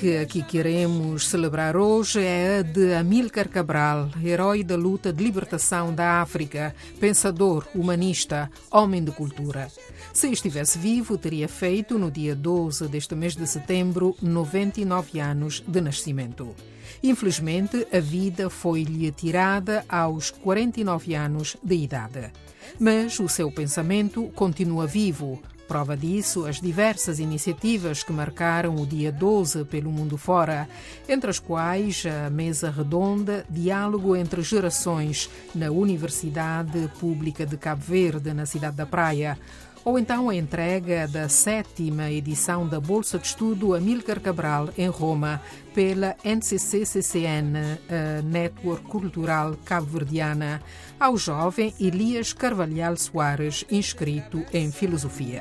Que aqui queremos celebrar hoje é a de Amílcar Cabral, herói da luta de libertação da África, pensador, humanista, homem de cultura. Se estivesse vivo, teria feito, no dia 12 deste mês de setembro, 99 anos de nascimento. Infelizmente, a vida foi-lhe tirada aos 49 anos de idade. Mas o seu pensamento continua vivo, Prova disso as diversas iniciativas que marcaram o dia 12 pelo mundo fora, entre as quais a Mesa Redonda Diálogo entre Gerações na Universidade Pública de Cabo Verde, na cidade da Praia, ou então a entrega da sétima edição da Bolsa de Estudo Amílcar Cabral em Roma pela NCC-CCN, a Network Cultural Cabo-Verdiana, ao jovem Elias Carvalhal Soares, inscrito em Filosofia.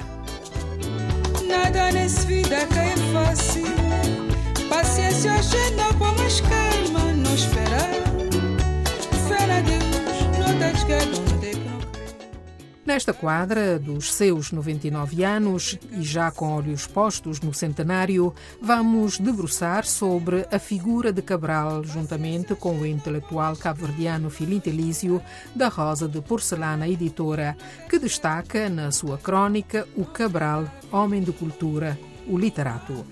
Nada nessa vida que é fácil, paciência agenda com mais calma, não esperar. Fé na Deus, Nesta quadra dos seus 99 anos e já com olhos postos no centenário, vamos debruçar sobre a figura de Cabral, juntamente com o intelectual cabo-verdiano Filinto Elísio, da Rosa de Porcelana Editora, que destaca na sua crônica o Cabral, homem de cultura, o literato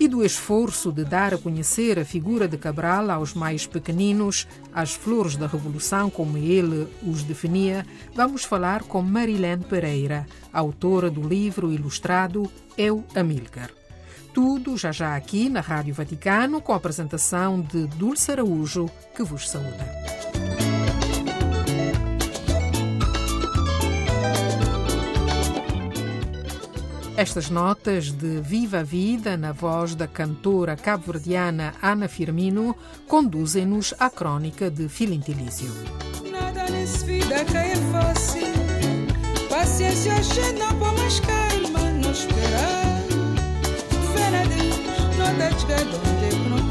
e do esforço de dar a conhecer a figura de Cabral aos mais pequeninos, as flores da Revolução, como ele os definia, vamos falar com Marilene Pereira, autora do livro ilustrado Eu Amílcar. Tudo já já aqui na Rádio Vaticano, com a apresentação de Dulce Araújo, que vos saúda. Estas notas de Viva a Vida, na voz da cantora cabo-verdiana Ana Firmino, conduzem-nos à crónica de Filintilício. Nada nessa vida paciência mais calma, não esperar. Fé na Deus, não deixa de onde não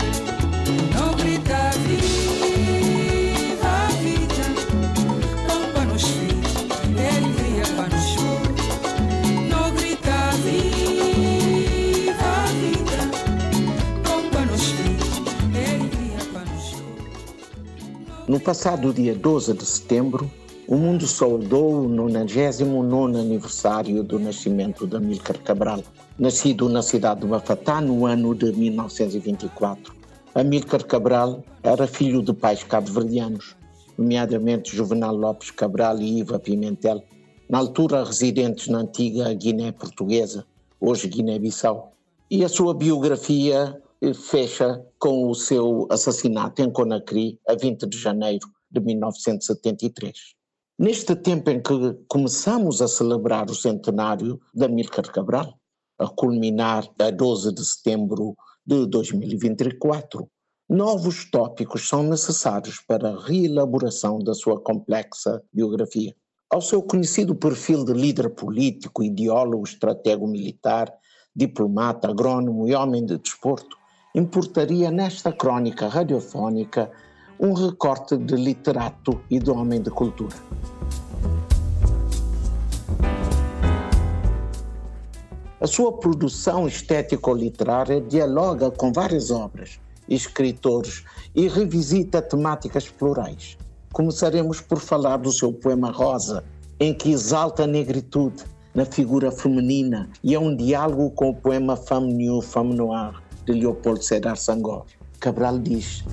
No passado dia 12 de setembro, o mundo saudou o 99 aniversário do nascimento de Amílcar Cabral, nascido na cidade de Mafatá no ano de 1924. Amílcar Cabral era filho de pais cabo-verdianos, nomeadamente Juvenal Lopes Cabral e Iva Pimentel, na altura residentes na antiga Guiné Portuguesa, hoje Guiné-Bissau. E a sua biografia fecha com o seu assassinato em Conakry a 20 de janeiro de 1973. Neste tempo em que começamos a celebrar o centenário de Cabral, a culminar a 12 de setembro de 2024, novos tópicos são necessários para a reelaboração da sua complexa biografia. Ao seu conhecido perfil de líder político, ideólogo, estratego militar, diplomata, agrónomo e homem de desporto, importaria nesta crónica radiofónica um recorte de literato e de homem de cultura. A sua produção estético-literária dialoga com várias obras, escritores e revisita temáticas plurais. Começaremos por falar do seu poema Rosa, em que exalta a negritude na figura feminina e é um diálogo com o poema Femme Nue, Femme Noire, de Leopoldo Sedar Sangor. Cabral diz: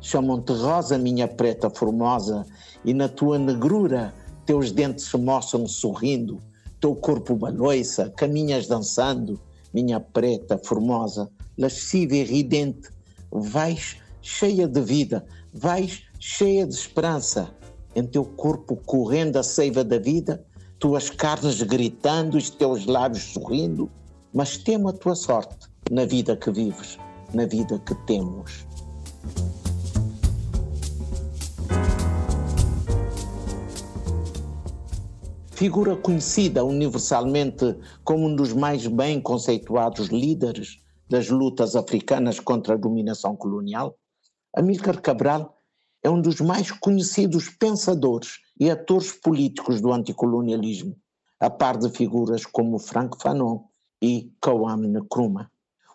Chamam-te rosa, minha preta formosa, e na tua negrura teus dentes se mostram sorrindo, teu corpo baloiça, caminhas dançando, minha preta formosa, lasciva e ridente, vais cheia de vida, vais cheia de esperança, em teu corpo correndo a seiva da vida, tuas carnes gritando, os teus lábios sorrindo, mas temo a tua sorte na vida que vives, na vida que temos. Figura conhecida universalmente como um dos mais bem conceituados líderes das lutas africanas contra a dominação colonial, Amílcar Cabral é um dos mais conhecidos pensadores e atores políticos do anticolonialismo, a par de figuras como Frank Fanon e Kwame Nkrumah.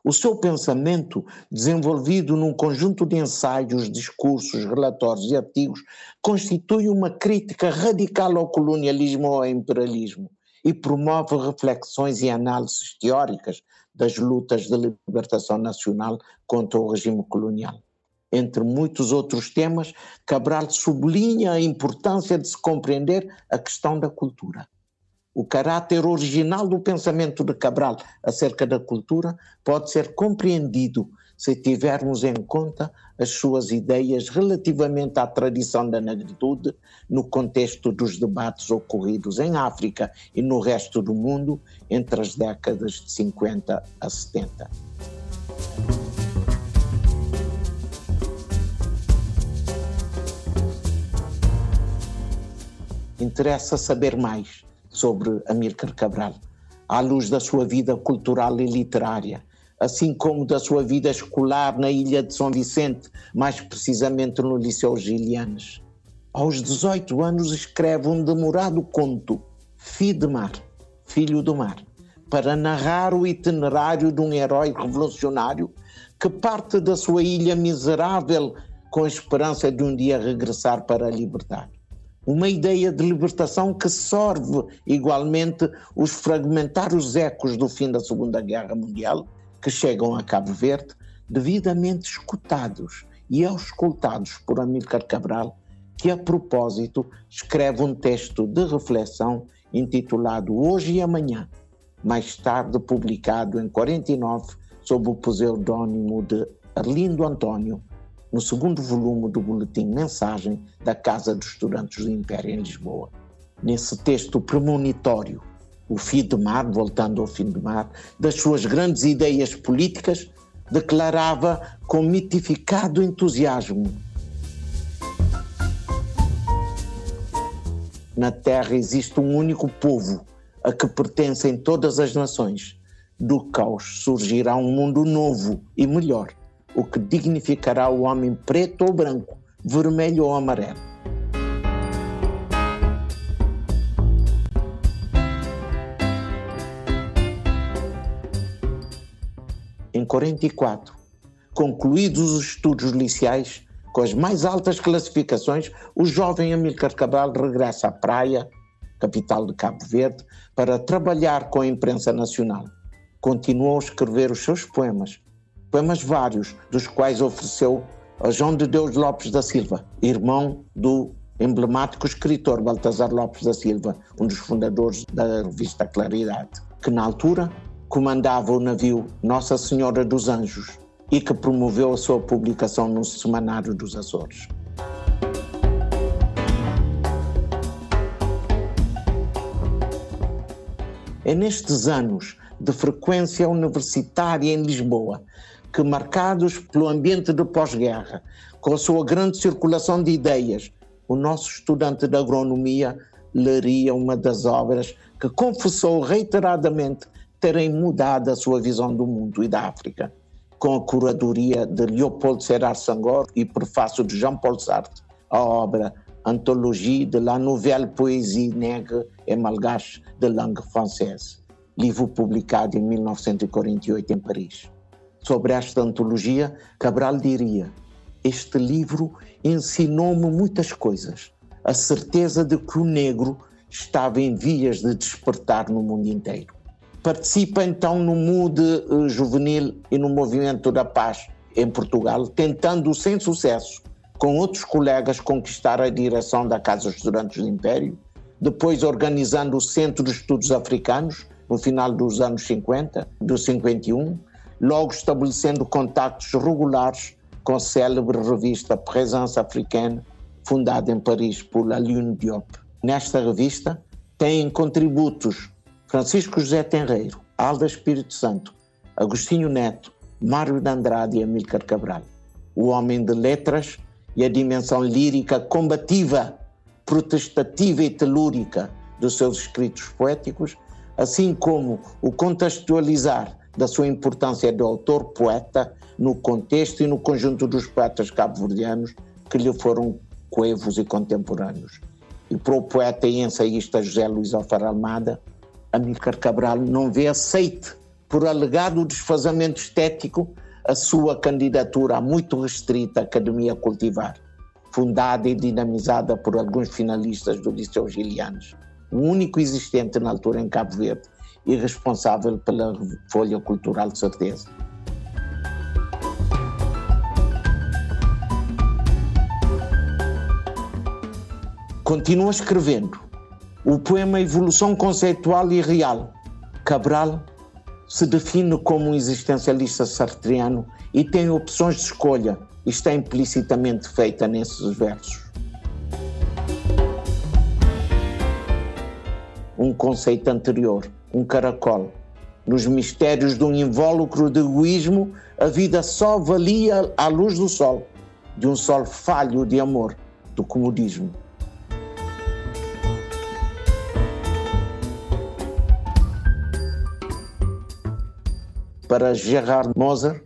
O seu pensamento, desenvolvido num conjunto de ensaios, discursos, relatórios e artigos, constitui uma crítica radical ao colonialismo ou ao imperialismo e promove reflexões e análises teóricas das lutas de libertação nacional contra o regime colonial. Entre muitos outros temas, Cabral sublinha a importância de se compreender a questão da cultura. O caráter original do pensamento de Cabral acerca da cultura pode ser compreendido se tivermos em conta as suas ideias relativamente à tradição da negritude no contexto dos debates ocorridos em África e no resto do mundo entre as décadas de 50 a 70. Interessa saber mais sobre Amílcar Cabral, à luz da sua vida cultural e literária, assim como da sua vida escolar na ilha de São Vicente, mais precisamente no Liceu Gilianes. Aos 18 anos escreve um demorado conto, Fidemar, Filho do Mar, para narrar o itinerário de um herói revolucionário que parte da sua ilha miserável com a esperança de um dia regressar para a liberdade uma ideia de libertação que sorve igualmente os fragmentários ecos do fim da Segunda Guerra Mundial, que chegam a Cabo Verde, devidamente escutados e auscultados por Amílcar Cabral, que a propósito escreve um texto de reflexão intitulado Hoje e Amanhã, mais tarde publicado em 49 sob o pseudônimo de Arlindo Antônio, no segundo volume do Boletim Mensagem da Casa dos Estudantes do Império em Lisboa. Nesse texto premonitório, o fim de mar, voltando ao fim de mar, das suas grandes ideias políticas, declarava com mitificado entusiasmo: Na Terra existe um único povo a que pertencem todas as nações. Do caos surgirá um mundo novo e melhor o que dignificará o homem preto ou branco, vermelho ou amarelo. Em 44, concluídos os estudos liciais, com as mais altas classificações, o jovem Amílcar Cabral regressa à Praia, capital de Cabo Verde, para trabalhar com a imprensa nacional. Continuou a escrever os seus poemas, poemas vários, dos quais ofereceu a João de Deus Lopes da Silva, irmão do emblemático escritor Baltazar Lopes da Silva, um dos fundadores da revista Claridade, que na altura comandava o navio Nossa Senhora dos Anjos e que promoveu a sua publicação no Semanário dos Açores. É nestes anos de frequência universitária em Lisboa que, marcados pelo ambiente de pós-guerra, com a sua grande circulação de ideias, o nosso estudante de agronomia leria uma das obras que confessou reiteradamente terem mudado a sua visão do mundo e da África, com a curadoria de Leopold Sédar Senghor e prefácio de Jean-Paul Sartre, a obra Anthologie de la Nouvelle Poésie Nègre et Malgache de langue française, livro publicado em 1948 em Paris. Sobre esta antologia, Cabral diria: Este livro ensinou-me muitas coisas. A certeza de que o negro estava em vias de despertar no mundo inteiro. Participa então no MUD uh, juvenil e no Movimento da Paz em Portugal, tentando, sem sucesso, com outros colegas, conquistar a direção da Casa dos Estudantes do Império, depois organizando o Centro de Estudos Africanos, no final dos anos 50, do 51, logo estabelecendo contactos regulares com a célebre revista Présence Africaine, fundada em Paris por Alioune Diop. Nesta revista têm contributos Francisco José Tenreiro, Alda Espírito Santo, Agostinho Neto, Mário de Andrade e Amílcar Cabral. O homem de letras e a dimensão lírica combativa, protestativa e telúrica dos seus escritos poéticos, assim como o contextualizar da sua importância de autor-poeta no contexto e no conjunto dos poetas cabo-verdianos que lhe foram coevos e contemporâneos. E para o poeta e ensaísta José Luís Alfaro Almada, Amílcar Cabral não vê aceite, por alegado desfazamento estético, a sua candidatura à muito restrita Academia Cultivar, fundada e dinamizada por alguns finalistas do Liceu Gilianos, o único existente na altura em Cabo Verde e responsável pela Folha Cultural de Certeza. Continua escrevendo o poema Evolução Conceitual e Real. Cabral se define como um existencialista sartriano e tem opções de escolha, está implicitamente feita nesses versos. Um conceito anterior, um caracol. Nos mistérios de um invólucro de egoísmo, a vida só valia à luz do sol, de um sol falho de amor, do comodismo. Para Gerard Moser,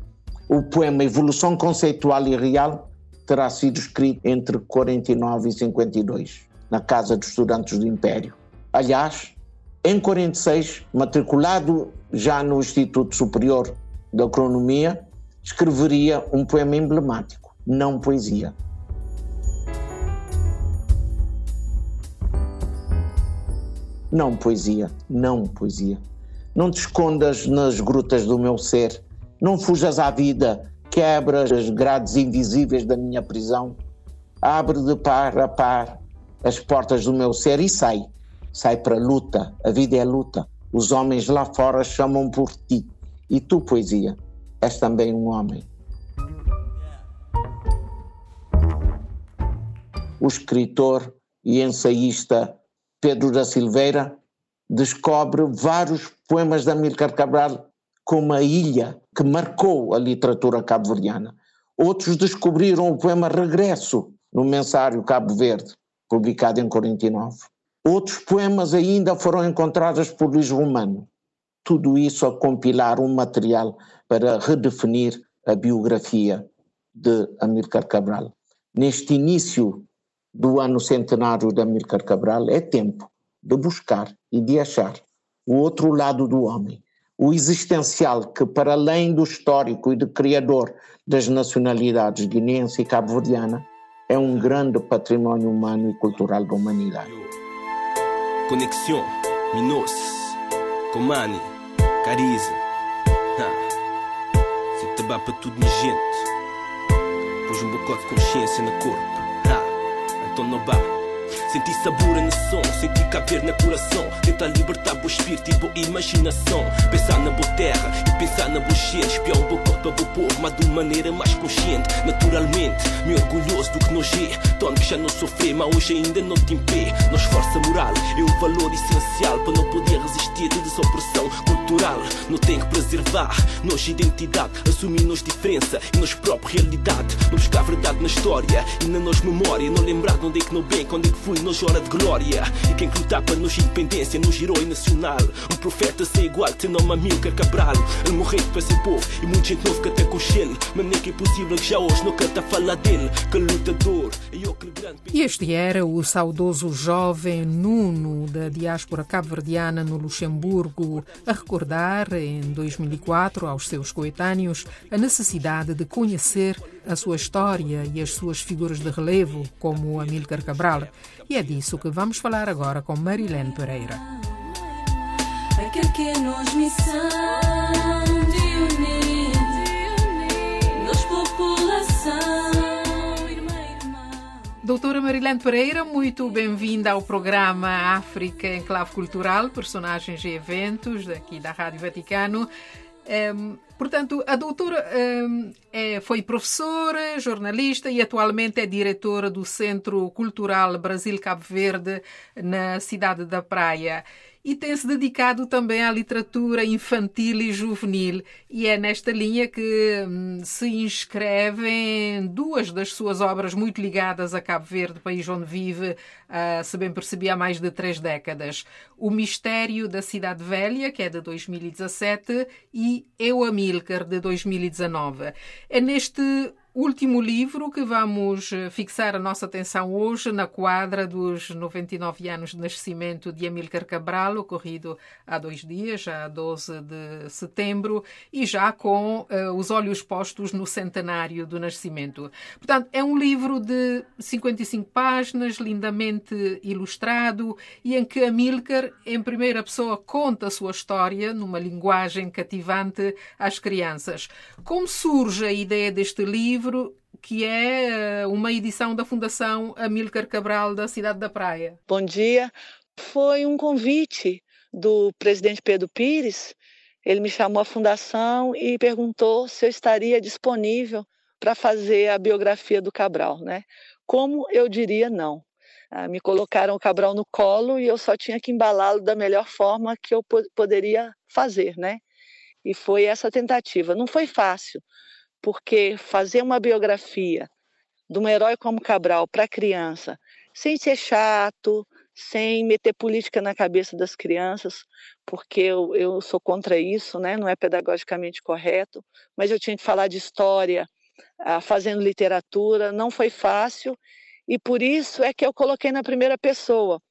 o poema Evolução Conceitual e Real terá sido escrito entre 49 e 52, na Casa dos Estudantes do Império. Aliás, em 46, matriculado já no Instituto Superior de Agronomia, escreveria um poema emblemático, não poesia. Não poesia, não poesia. Não te escondas nas grutas do meu ser. Não fujas à vida. Quebra as grades invisíveis da minha prisão. Abre de par a par as portas do meu ser e sai. Sai para a luta. A vida é luta. Os homens lá fora chamam por ti. E tu, poesia, és também um homem. O escritor e ensaísta Pedro da Silveira descobre vários poemas de Amílcar Cabral como a ilha que marcou a literatura cabo-verdiana. Outros descobriram o poema Regresso no Mensário Cabo Verde, publicado em 49. Outros poemas ainda foram encontrados por Luís Romano. Tudo isso a compilar um material para redefinir a biografia de Amílcar Cabral. Neste início do ano centenário de Amílcar Cabral, é tempo de buscar e de achar o outro lado do homem, o existencial que, para além do histórico e do criador das nacionalidades guineense e cabo-verdiana, é um grande património humano e cultural da humanidade. Conexão, Minos, Comani, Cariza. Se te para tudo na gente, pôs um bocado de consciência no corpo. Ha. Então não bate. Senti sabor no som, senti caber na coração. Tenta libertar o espírito e boa imaginação. Pensar na boa terra e pensar na boa cheia. Espiar bom corpo, boa povo, mas de maneira mais consciente. Naturalmente, me orgulhoso do que nós é. Tono que já não sofri, mas hoje ainda não te impê. Nossa força moral é um valor essencial para não poder resistir de desopressão cultural. Não tem que preservar nossa identidade, assumir nossa diferença e nossa própria realidade. Não buscar verdade na história e na nossa memória. Não lembrar de onde é que não bem, quando é que fui nos hora de glória. E quem nos independência, nos herói nacional. Um profeta sem igual, tem nome Cabral. Ele morreu para ser povo e muita gente novo que até com Mas nem que é possível que já hoje nunca está a falar dele. Que lutador e eu que grande... E este era o saudoso jovem Nuno da diáspora cabo-verdiana no Luxemburgo a recordar em 2004 aos seus coetâneos a necessidade de conhecer a sua história e as suas figuras de relevo, como Amílcar Cabral. E é disso que vamos falar agora com Marilene Pereira. Aquele que nos missão de unir, nos população. Doutora Marilene Pereira, muito bem-vinda ao programa África em Clave Cultural, personagens e eventos aqui da Rádio Vaticano. Portanto, a doutora um, é, foi professora, jornalista e atualmente é diretora do Centro Cultural Brasil-Cabo Verde na cidade da Praia e tem-se dedicado também à literatura infantil e juvenil. E é nesta linha que hum, se inscrevem duas das suas obras muito ligadas a Cabo Verde, país onde vive, uh, se bem percebi, há mais de três décadas. O Mistério da Cidade Velha, que é de 2017, e Eu Amílcar, de 2019. É neste último livro que vamos eh, fixar a nossa atenção hoje na quadra dos 99 anos de nascimento de Amílcar Cabral, ocorrido há dois dias, a 12 de setembro, e já com uh, os olhos postos no centenário do nascimento. Portanto, é um livro de 55 páginas, lindamente ilustrado, e em que Amílcar, em primeira pessoa, conta a sua história numa linguagem cativante às crianças. Como surge a ideia deste livro? Livro que é eh, uma edição da Fundação Amílcar Cabral da cidade da Praia. Bom dia. Foi um convite do presidente Pedro Pires. Ele me chamou à fundação e perguntou se eu estaria disponível para fazer a biografia do Cabral, né? Como eu diria não? Ah, me colocaram o Cabral no colo e eu só tinha que embalá-lo da melhor forma que eu poderia fazer, né? E foi essa tentativa. Não foi fácil, porque fazer uma biografia de um herói como Cabral para criança, sem ser chato, sem meter política na cabeça das crianças, porque eu, eu sou contra isso, né? não é pedagogicamente correto, mas eu tinha que falar de história, ah, fazendo literatura, não foi fácil, e por isso é que eu coloquei na primeira pessoa,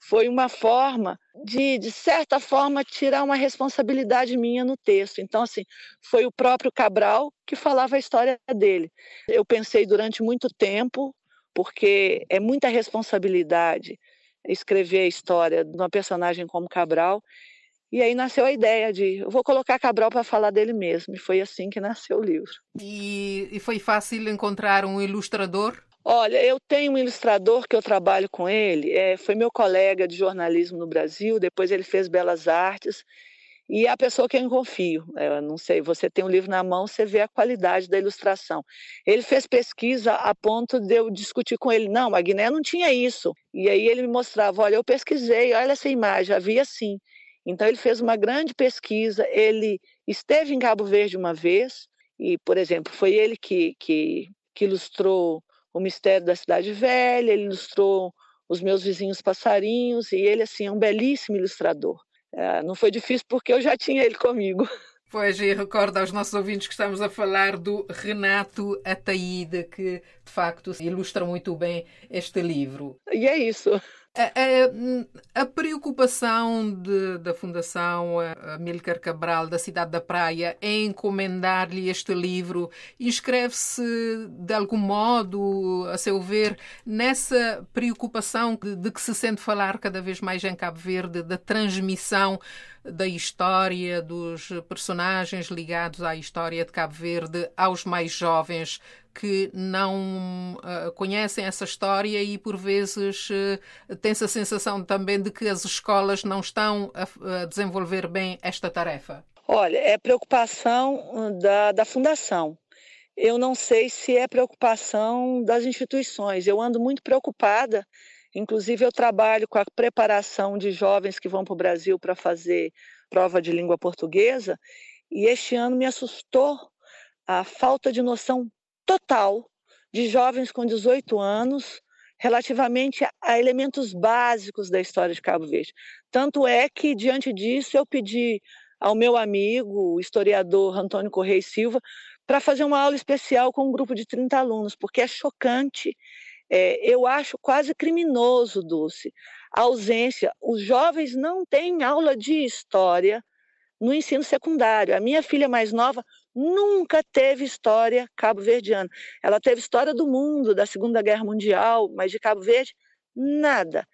foi uma forma de, de certa forma, tirar uma responsabilidade minha no texto. Então, assim, foi o próprio Cabral que falava a história dele. Eu pensei durante muito tempo, porque é muita responsabilidade escrever a história de uma personagem como Cabral. E aí nasceu a ideia de, eu vou colocar Cabral para falar dele mesmo. E foi assim que nasceu o livro. E, e foi fácil encontrar um ilustrador? Olha, eu tenho um ilustrador que eu trabalho com ele, é, foi meu colega de jornalismo no Brasil, depois ele fez Belas Artes, e é a pessoa que eu confio. Eu não sei, você tem um livro na mão, você vê a qualidade da ilustração. Ele fez pesquisa a ponto de eu discutir com ele, não, a Guiné não tinha isso. E aí ele me mostrava, olha, eu pesquisei, olha essa imagem, havia sim. Então ele fez uma grande pesquisa, ele esteve em Cabo Verde uma vez, e, por exemplo, foi ele que, que, que ilustrou o mistério da cidade velha, ele ilustrou os meus vizinhos passarinhos, e ele, assim, é um belíssimo ilustrador. É, não foi difícil porque eu já tinha ele comigo. Pois, e recordo aos nossos ouvintes que estamos a falar do Renato Ataída, que de facto ilustra muito bem este livro. E é isso. A, a, a preocupação de, da Fundação Amílcar Cabral da cidade da Praia em encomendar-lhe este livro. Inscreve-se de algum modo, a seu ver, nessa preocupação de, de que se sente falar cada vez mais em Cabo Verde, da transmissão da história, dos personagens ligados à história de Cabo Verde aos mais jovens que não uh, conhecem essa história e, por vezes, uh, tem-se a sensação também de que as escolas não estão a, desenvolver bem esta tarefa? Olha, é preocupação da, da fundação. Eu não sei se é preocupação das instituições. Eu ando muito preocupada. Inclusive, eu trabalho com a preparação de jovens que vão para o Brasil para fazer prova de língua portuguesa. E este ano me assustou a falta de noção total de jovens com 18 anos relativamente a elementos básicos da história de Cabo Verde. Tanto é que, diante disso, eu pedi ao meu amigo, o historiador Antônio Correia Silva, para fazer uma aula especial com um grupo de 30 alunos, porque é chocante, é, eu acho quase criminoso, Dulce, a ausência. Os jovens não têm aula de história no ensino secundário. A minha filha mais nova nunca teve história cabo-verdiana. Ela teve história do mundo, da Segunda Guerra Mundial, mas de Cabo Verde, nada.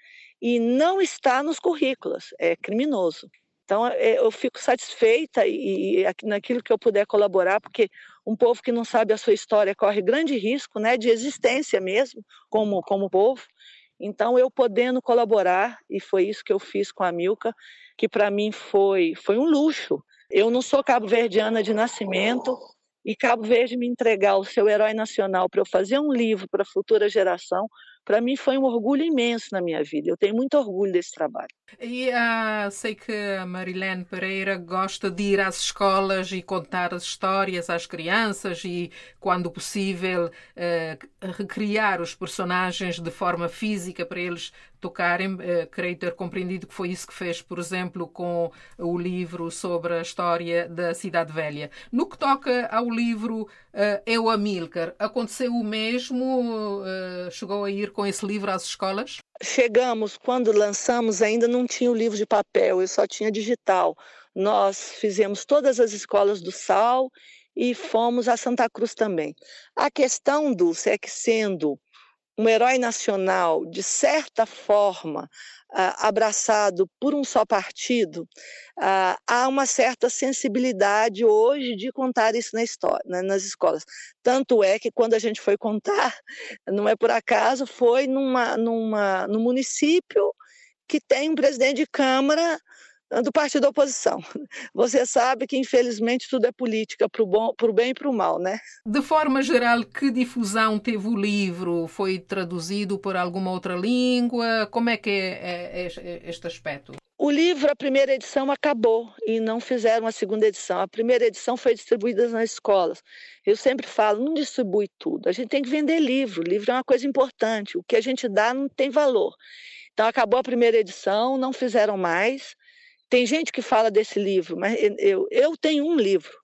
E não está nos currículos, é criminoso. Então, é, eu fico satisfeita e, naquilo que eu puder colaborar, porque um povo que não sabe a sua história corre grande risco né, de existência mesmo, como, como povo. Então, eu podendo colaborar, e foi isso que eu fiz com a Milka, que para mim foi, foi um luxo Eu não sou cabo-verdiana de nascimento e Cabo Verde me entregar o seu herói nacional para eu fazer um livro para a futura geração para mim foi um orgulho imenso na minha vida. Eu tenho muito orgulho desse trabalho. E uh, sei que a Marilene Pereira gosta de ir às escolas e contar as histórias às crianças e, quando possível, uh, recriar os personagens de forma física para eles tocarem. Uh, creio ter compreendido que foi isso que fez, por exemplo, com o livro sobre a história da Cidade Velha. No que toca ao livro Eu Amílcar, aconteceu o mesmo? chegou a ir com esse livro às escolas? Chegamos, quando lançamos, ainda não tinha o livro de papel, eu só tinha digital. Nós fizemos todas as escolas do Sal e fomos a Santa Cruz também. A questão, Dulce, é que sendo um herói nacional, de certa forma, ah, abraçado por um só partido, ah, há uma certa sensibilidade hoje de contar isso na história, nas escolas. Tanto é que quando a gente foi contar, não é por acaso, foi numa, numa, no município que tem um presidente de Câmara do partido da oposição. Você sabe que, infelizmente, tudo é política, para o bem e para o mal, né? De forma geral, que difusão teve o livro? Foi traduzido por alguma outra língua? Como é que é, é, é este aspecto? O livro, a primeira edição acabou e não fizeram a segunda edição. A primeira edição foi distribuída nas escolas. Eu sempre falo, não distribui tudo. A gente tem que vender livro. O livro é uma coisa importante. O que a gente dá não tem valor. Então acabou a primeira edição, não fizeram mais. Tem gente que fala desse livro, mas eu, eu tenho um livro.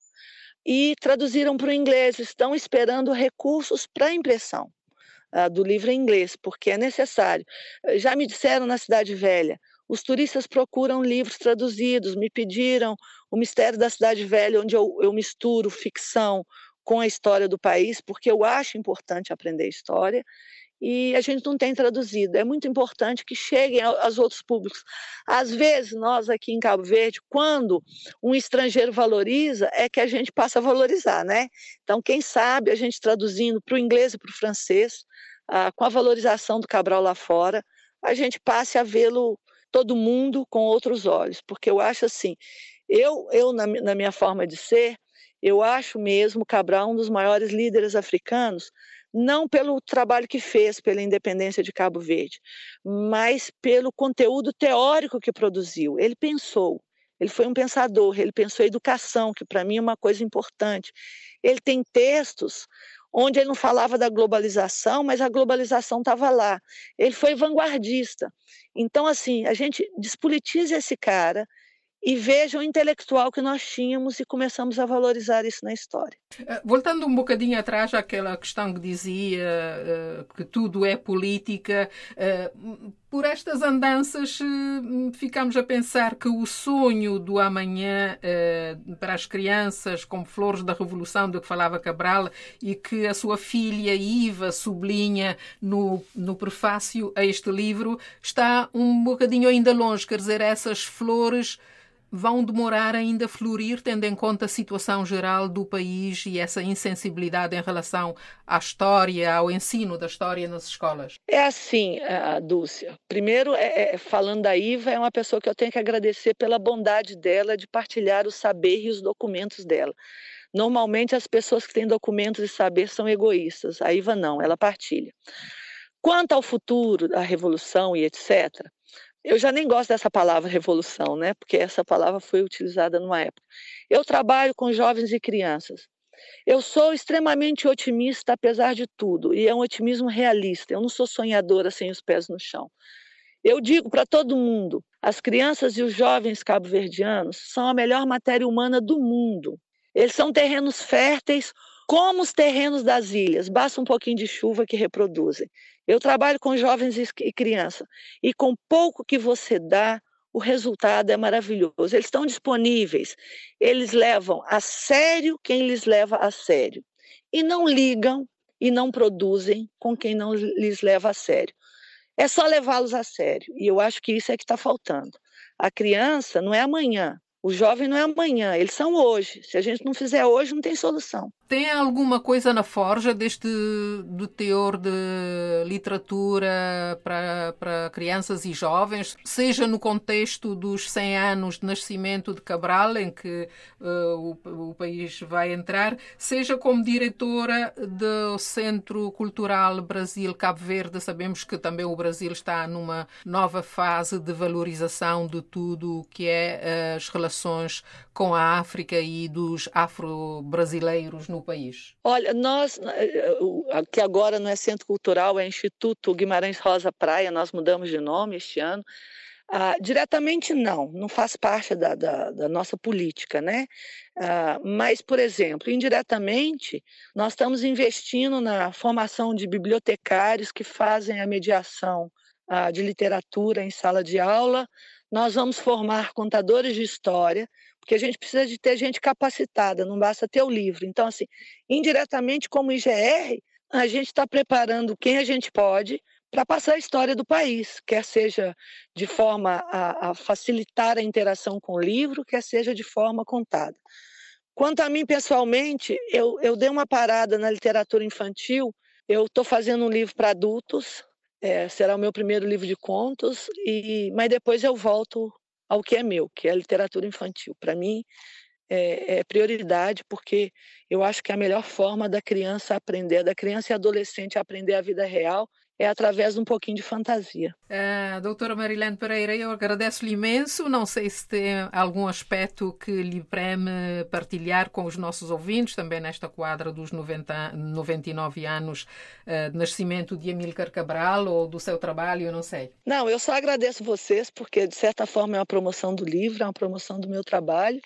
E traduziram para o inglês, estão esperando recursos para impressão uh, do livro em inglês, porque é necessário. Já me disseram na Cidade Velha, os turistas procuram livros traduzidos, me pediram o Mistério da Cidade Velha, onde eu, eu misturo ficção com a história do país, porque eu acho importante aprender história e a gente não tem traduzido. É muito importante que cheguem aos outros públicos. Às vezes, nós aqui em Cabo Verde, quando um estrangeiro valoriza, é que a gente passa a valorizar, né? Então, quem sabe a gente traduzindo para o inglês e para o francês, ah, com a valorização do Cabral lá fora, a gente passe a vê-lo todo mundo com outros olhos, porque eu acho assim, eu, eu na, na minha forma de ser, eu acho mesmo Cabral um dos maiores líderes africanos, não pelo trabalho que fez pela independência de Cabo Verde, mas pelo conteúdo teórico que produziu. Ele pensou, ele foi um pensador, ele pensou a educação, que para mim é uma coisa importante. Ele tem textos onde ele não falava da globalização, mas a globalização estava lá. Ele foi vanguardista. Então, assim, a gente despolitiza esse cara, e veja o intelectual que nós tínhamos e começamos a valorizar isso na história. Eh, voltando um bocadinho atrás àquela questão que dizia uh, que tudo é política, uh, por estas andanças uh, ficamos a pensar que o sonho do amanhã para as crianças, como flores da revolução do que falava Cabral e que a sua filha Iva sublinha no, no prefácio a este livro, está um bocadinho ainda longe, quer dizer, essas flores vão demorar ainda a florir, tendo em conta a situação geral do país e essa insensibilidade em relação à história, ao ensino da história nas escolas? É assim, Dúcia. Primeiro, é, é, falando da Iva, é uma pessoa que eu tenho que agradecer pela bondade dela de partilhar o saber e os documentos dela. Normalmente, as pessoas que têm documentos e saber são egoístas. A Iva não, ela partilha. Quanto ao futuro, da revolução e etc., eu já nem gosto dessa palavra revolução, né? Porque essa palavra foi utilizada numa época. Eu trabalho com jovens e crianças. Eu sou extremamente otimista, apesar de tudo, e é um otimismo realista. Eu não sou sonhadora sem os pés no chão. Eu digo para todo mundo: as crianças e os jovens cabo-verdianos são a melhor matéria humana do mundo. Eles são terrenos férteis, como os terrenos das ilhas, basta um pouquinho de chuva que reproduzem. Eu trabalho com jovens e crianças, e com pouco que você dá, o resultado é maravilhoso. Eles estão disponíveis, eles levam a sério quem lhes leva a sério, e não ligam e não produzem com quem não lhes leva a sério. É só levá-los a sério, e eu acho que isso é que está faltando. A criança não é amanhã, O jovem não é amanhã, eles são hoje. Se a gente não fizer hoje, não tem solução. Tem alguma coisa na forja deste do teor de literatura para, crianças e jovens, seja no contexto dos 100 anos de nascimento de Cabral, em que uh, o, o país vai entrar, seja como diretora do Centro Cultural Brasil-Cabo Verde. Sabemos que também o Brasil está numa nova fase de valorização de tudo o que é as relações com a África e dos afro-brasileiros no país? Olha, nós, eh, que agora não é Centro Cultural, é Instituto Guimarães Rosa Praia, nós mudamos de nome este ano. Ah, diretamente não, não faz parte da, da, da nossa política, né? Ah, mas, por exemplo, indiretamente, nós estamos investindo na formação de bibliotecários que fazem a mediação ah, de literatura em sala de aula. Nós vamos formar contadores de história, porque a gente precisa de ter gente capacitada, não basta ter o livro. Então, assim, indiretamente, como IGR, a gente está preparando quem a gente pode para passar a história do país, quer seja de forma a, a, facilitar a interação com o livro, quer seja de forma contada. Quanto a mim pessoalmente, eu, eu dei uma parada na literatura infantil. Eu estou fazendo um livro para adultos, é, será o meu primeiro livro de contos, e, mas depois eu volto ao que é meu, que é a literatura infantil. Para mim, é, é, prioridade, porque eu acho que a melhor forma da criança aprender, da criança e adolescente aprender a vida real, é através de um pouquinho de fantasia. Uh, doutora Marilene Pereira, eu agradeço-lhe imenso. Não sei se tem algum aspecto que lhe preme partilhar com os nossos ouvintes, também nesta quadra dos 90, 99 anos uh, de nascimento de Amílcar Cabral ou do seu trabalho, eu não sei. Não, eu só agradeço vocês, porque de certa forma é uma promoção do livro, é uma promoção do meu trabalho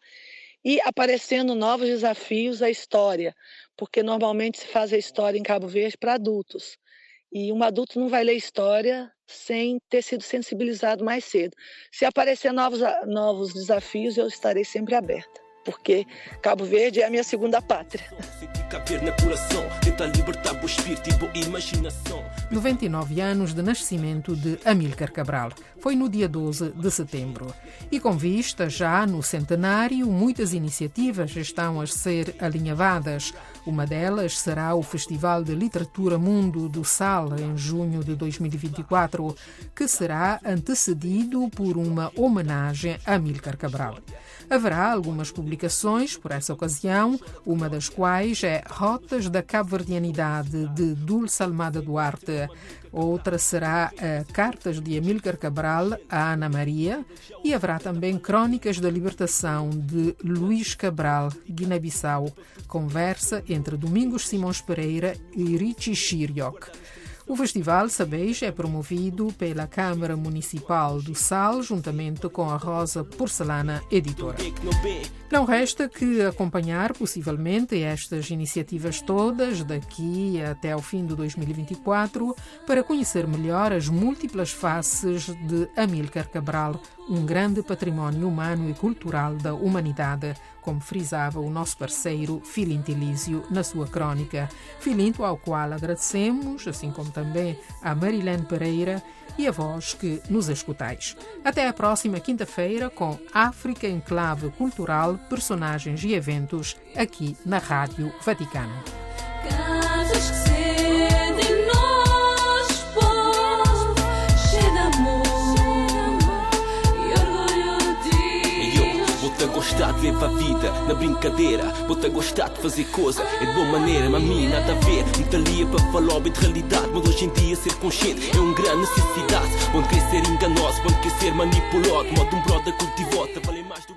e aparecendo novos desafios à história, porque normalmente se faz a história em Cabo Verde para adultos. E um adulto não vai ler história sem ter sido sensibilizado mais cedo. Se aparecer novos, novos desafios, eu estarei sempre aberta, porque Cabo Verde é a minha segunda pátria. 99 anos de nascimento de Amílcar Cabral. Foi no dia 12 de setembro. E com vista já no centenário, muitas iniciativas estão a ser alinhavadas. Uma delas será o Festival de Literatura Mundo do Sal, em junho de 2024, que será antecedido por uma homenagem a Amílcar Cabral. Haverá algumas publicações por essa ocasião, uma das quais é Rotas da Cabo-Verdianidade, de Dulce Almada Duarte. Outra será Cartas de Amílcar Cabral a Ana Maria e haverá também Crônicas da Libertação de Luís Cabral, Guiné-Bissau. Conversa entre Domingos Simões Pereira e Richie Chiriok. O festival, sabeis, é promovido pela Câmara Municipal do Sal, juntamente com a Rosa Porcelana Editora. Não resta que acompanhar, possivelmente, estas iniciativas todas daqui até ao fim de 2024 para conhecer melhor as múltiplas faces de Amílcar Cabral, um grande património humano e cultural da humanidade, como frisava o nosso parceiro Filinto Elísio na sua crônica. Filinto ao qual agradecemos, assim como também a Marilene Pereira e a vós que nos escutais. Até a próxima quinta-feira com África em Clave Cultural, Personagens e Eventos, aqui na Rádio Vaticano. Gostar de viver a vida na brincadeira. Vou-te gostar de fazer coisa, é de boa maneira, mas a mim nada a ver. Muita lia para falar de realidade, mas hoje em dia ser consciente é uma grande necessidade. Onde quer ser enganoso, onde quer ser manipulado, modo um brother cultivado,